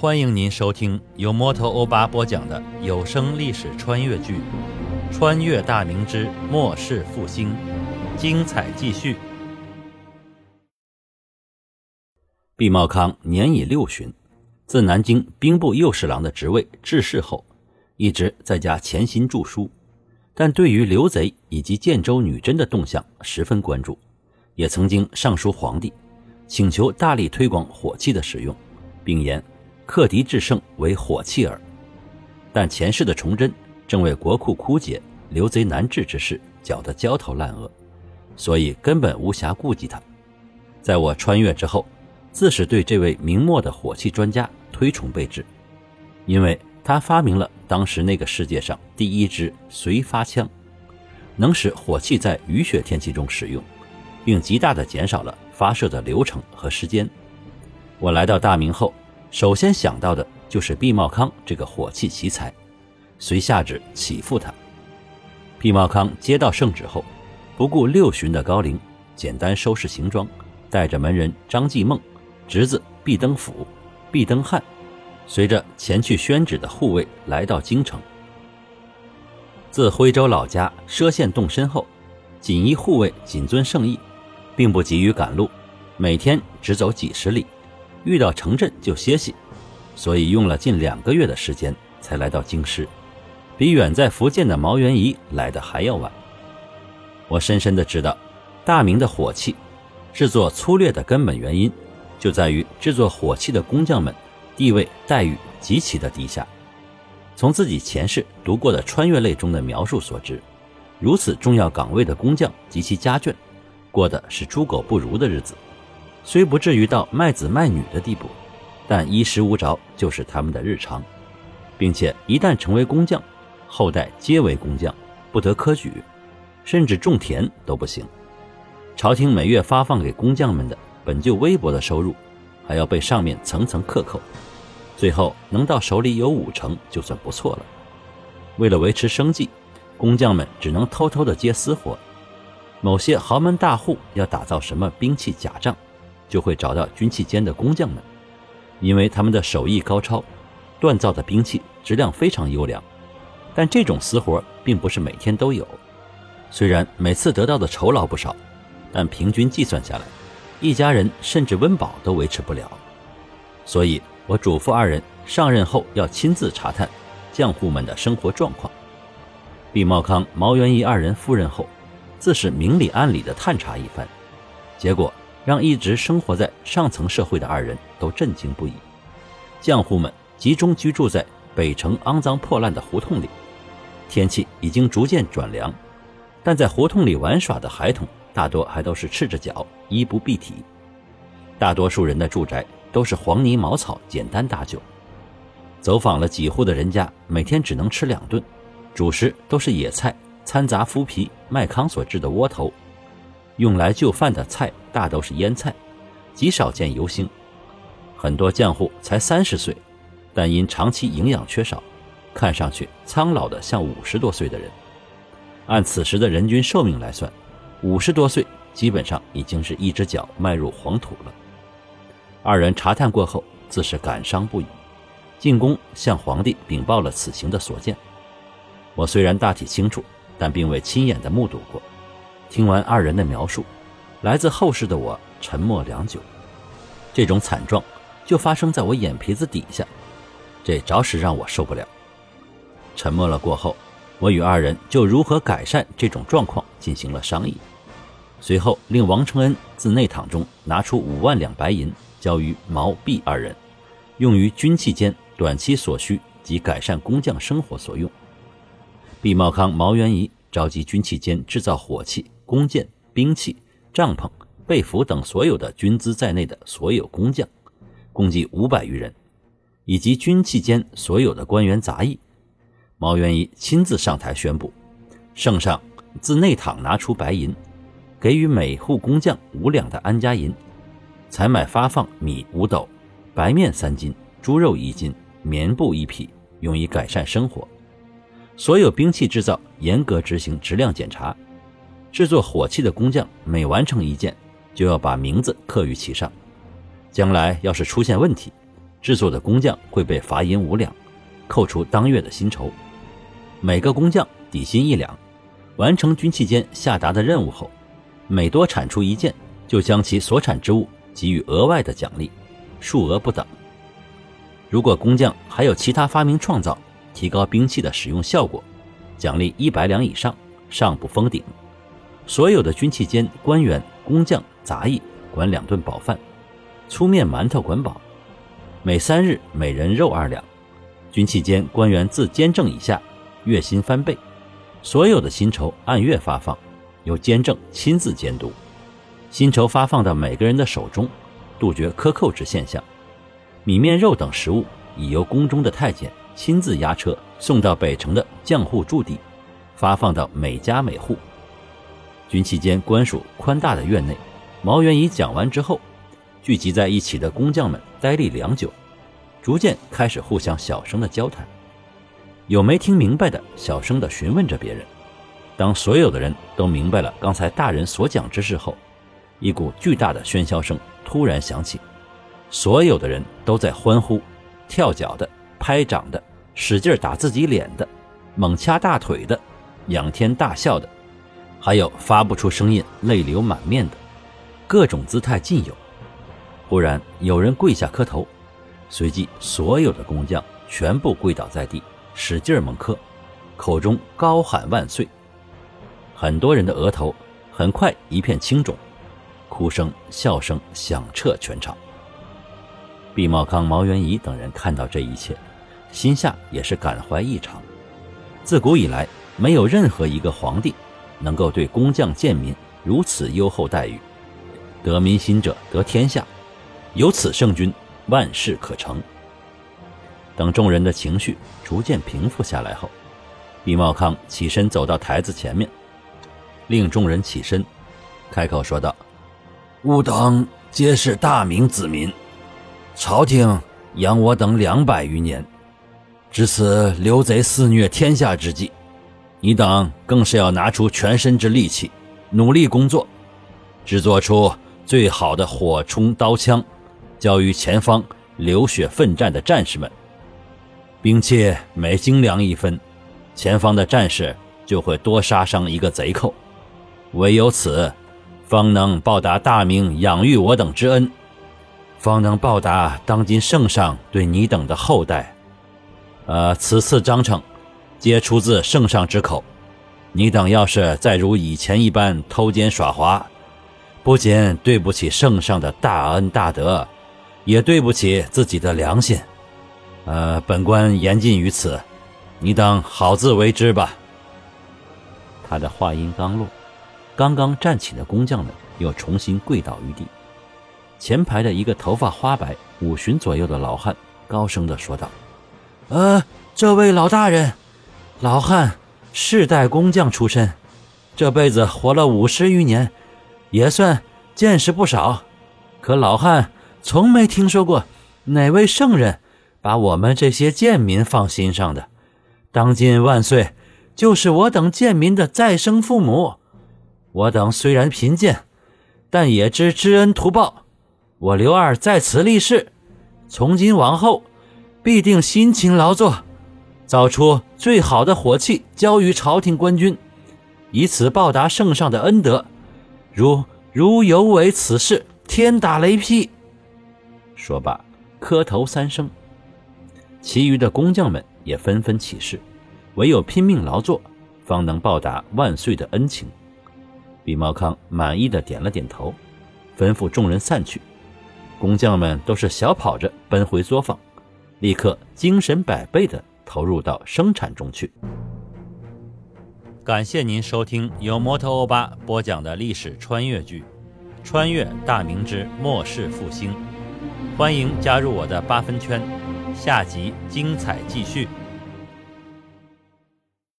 欢迎您收听由摩托欧巴播讲的有声历史穿越剧《穿越大明之末世复兴》，精彩继续。毕茂康年已六旬，自南京兵部右侍郎的职位致仕后，一直在家潜心著书，但对于刘贼以及建州女真的动向十分关注，也曾经上书皇帝，请求大力推广火器的使用，并言。克敌制胜为火器耳，但前世的崇祯正为国库枯竭、刘贼难治之事搅得焦头烂额，所以根本无暇顾及他。在我穿越之后，自是对这位明末的火器专家推崇备至，因为他发明了当时那个世界上第一支随发枪，能使火器在雨雪天气中使用，并极大的减少了发射的流程和时间。我来到大明后。首先想到的就是毕茂康这个火器奇才，遂下旨起复他。毕茂康接到圣旨后，不顾六旬的高龄，简单收拾行装，带着门人张继梦、侄子毕登甫、毕登汉，随着前去宣旨的护卫来到京城。自徽州老家赊县动身后，锦衣护卫谨遵圣意，并不急于赶路，每天只走几十里。遇到城镇就歇息，所以用了近两个月的时间才来到京师，比远在福建的毛元仪来的还要晚。我深深的知道，大明的火器制作粗略的根本原因，就在于制作火器的工匠们地位待遇极其的低下。从自己前世读过的穿越类中的描述所知，如此重要岗位的工匠及其家眷，过的是猪狗不如的日子。虽不至于到卖子卖女的地步，但衣食无着就是他们的日常，并且一旦成为工匠，后代皆为工匠，不得科举，甚至种田都不行。朝廷每月发放给工匠们的本就微薄的收入，还要被上面层层克扣，最后能到手里有五成就算不错了。为了维持生计，工匠们只能偷偷的接私活。某些豪门大户要打造什么兵器甲仗。就会找到军器间的工匠们，因为他们的手艺高超，锻造的兵器质量非常优良。但这种私活并不是每天都有，虽然每次得到的酬劳不少，但平均计算下来，一家人甚至温饱都维持不了。所以我嘱咐二人上任后要亲自查探匠户们的生活状况。毕茂康、毛元义二人赴任后，自是明里暗里的探查一番，结果。让一直生活在上层社会的二人都震惊不已。匠户们集中居住在北城肮脏破烂的胡同里，天气已经逐渐转凉，但在胡同里玩耍的孩童大多还都是赤着脚，衣不蔽体。大多数人的住宅都是黄泥茅草，简单搭就。走访了几户的人家，每天只能吃两顿，主食都是野菜掺杂麸皮、麦糠所制的窝头。用来就饭的菜大都是腌菜，极少见油腥。很多匠户才三十岁，但因长期营养缺少，看上去苍老的像五十多岁的人。按此时的人均寿命来算，五十多岁基本上已经是一只脚迈入黄土了。二人查探过后，自是感伤不已，进宫向皇帝禀报了此行的所见。我虽然大体清楚，但并未亲眼的目睹过。听完二人的描述，来自后世的我沉默良久。这种惨状就发生在我眼皮子底下，这着实让我受不了。沉默了过后，我与二人就如何改善这种状况进行了商议。随后令王承恩自内堂中拿出五万两白银，交于毛毕二人，用于军器间短期所需及改善工匠生活所用。毕茂康、毛元仪召集军器间制造火器。弓箭、兵器、帐篷、被服等所有的军资在内的所有工匠，共计五百余人，以及军器间所有的官员杂役。毛元仪亲自上台宣布，圣上自内堂拿出白银，给予每户工匠五两的安家银，采买发放米五斗，白面三斤，猪肉一斤，棉布一匹，用以改善生活。所有兵器制造严格执行质量检查。制作火器的工匠每完成一件，就要把名字刻于其上。将来要是出现问题，制作的工匠会被罚银五两，扣除当月的薪酬。每个工匠底薪一两，完成军器间下达的任务后，每多产出一件，就将其所产之物给予额外的奖励，数额不等。如果工匠还有其他发明创造，提高兵器的使用效果，奖励一百两以上，上不封顶。所有的军器间，官员、工匠、杂役管两顿饱饭，粗面馒头管饱，每三日每人肉二两。军器间，官员自监正以下。月薪翻倍，所有的薪酬按月发放，由监正亲自监督。薪酬发放到每个人的手中，杜绝克扣之现象。米面肉等食物已由宫中的太监亲自押车送到北城的匠户驻地，发放到每家每户。军期间官署宽大的院内，毛元仪讲完之后，聚集在一起的工匠们呆立良久，逐渐开始互相小声的交谈。有没听明白的，小声的询问着别人。当所有的人都明白了刚才大人所讲之事后，一股巨大的喧嚣声突然响起，所有的人都在欢呼、跳脚的、拍掌的、使劲打自己脸的、猛掐大腿的、仰天大笑的，还有发不出声音、泪流满面的，各种姿态尽有。忽然有人跪下磕头，随即所有的工匠全部跪倒在地。使劲猛磕，口中高喊万岁。很多人的额头很快一片青肿，哭声、笑声响彻全场。毕茂康、毛元仪等人看到这一切，心下也是感怀异常。自古以来，没有任何一个皇帝能够对工匠贱民如此优厚待遇。得民心者得天下，有此圣君，万事可成。等众人的情绪逐渐平复下来后，毕茂康起身走到台子前面，令众人起身，开口说道：“吾等皆是大明子民，朝廷养我等两百余年，至此刘贼肆虐天下之际，你等更是要拿出全身之力气，努力工作，制作出最好的火冲刀枪，交于前方流血奋战的战士们。”兵器每精良一分，前方的战士就会多杀伤一个贼寇。唯有此，方能报答大明养育我等之恩，方能报答当今圣上对你等的厚待。呃，此次章程，皆出自圣上之口。你等要是再如以前一般偷奸耍滑，不仅对不起圣上的大恩大德，也对不起自己的良心。呃，本官言尽于此，你等好自为之吧。他的话音刚落，刚刚站起的工匠们又重新跪倒于地。前排的一个头发花白、五旬左右的老汉高声的说道：“呃，这位老大人，老汉世代工匠出身，这辈子活了五十余年，也算见识不少。可老汉从没听说过哪位圣人。”把我们这些贱民放心上的，当今万岁就是我等贱民的再生父母。我等虽然贫贱，但也知知恩图报。我刘二在此立誓，从今往后必定辛勤劳作，造出最好的火器交于朝廷官军，以此报答圣上的恩德。如如有违此事，天打雷劈！说罢，磕头三声。其余的工匠们也纷纷起誓，唯有拼命劳作，方能报答万岁的恩情。毕茂康满意的点了点头，吩咐众人散去。工匠们都是小跑着奔回作坊，立刻精神百倍的投入到生产中去。感谢您收听由摩托欧巴播讲的历史穿越剧《穿越大明之末世复兴》，欢迎加入我的八分圈。下集精彩继续。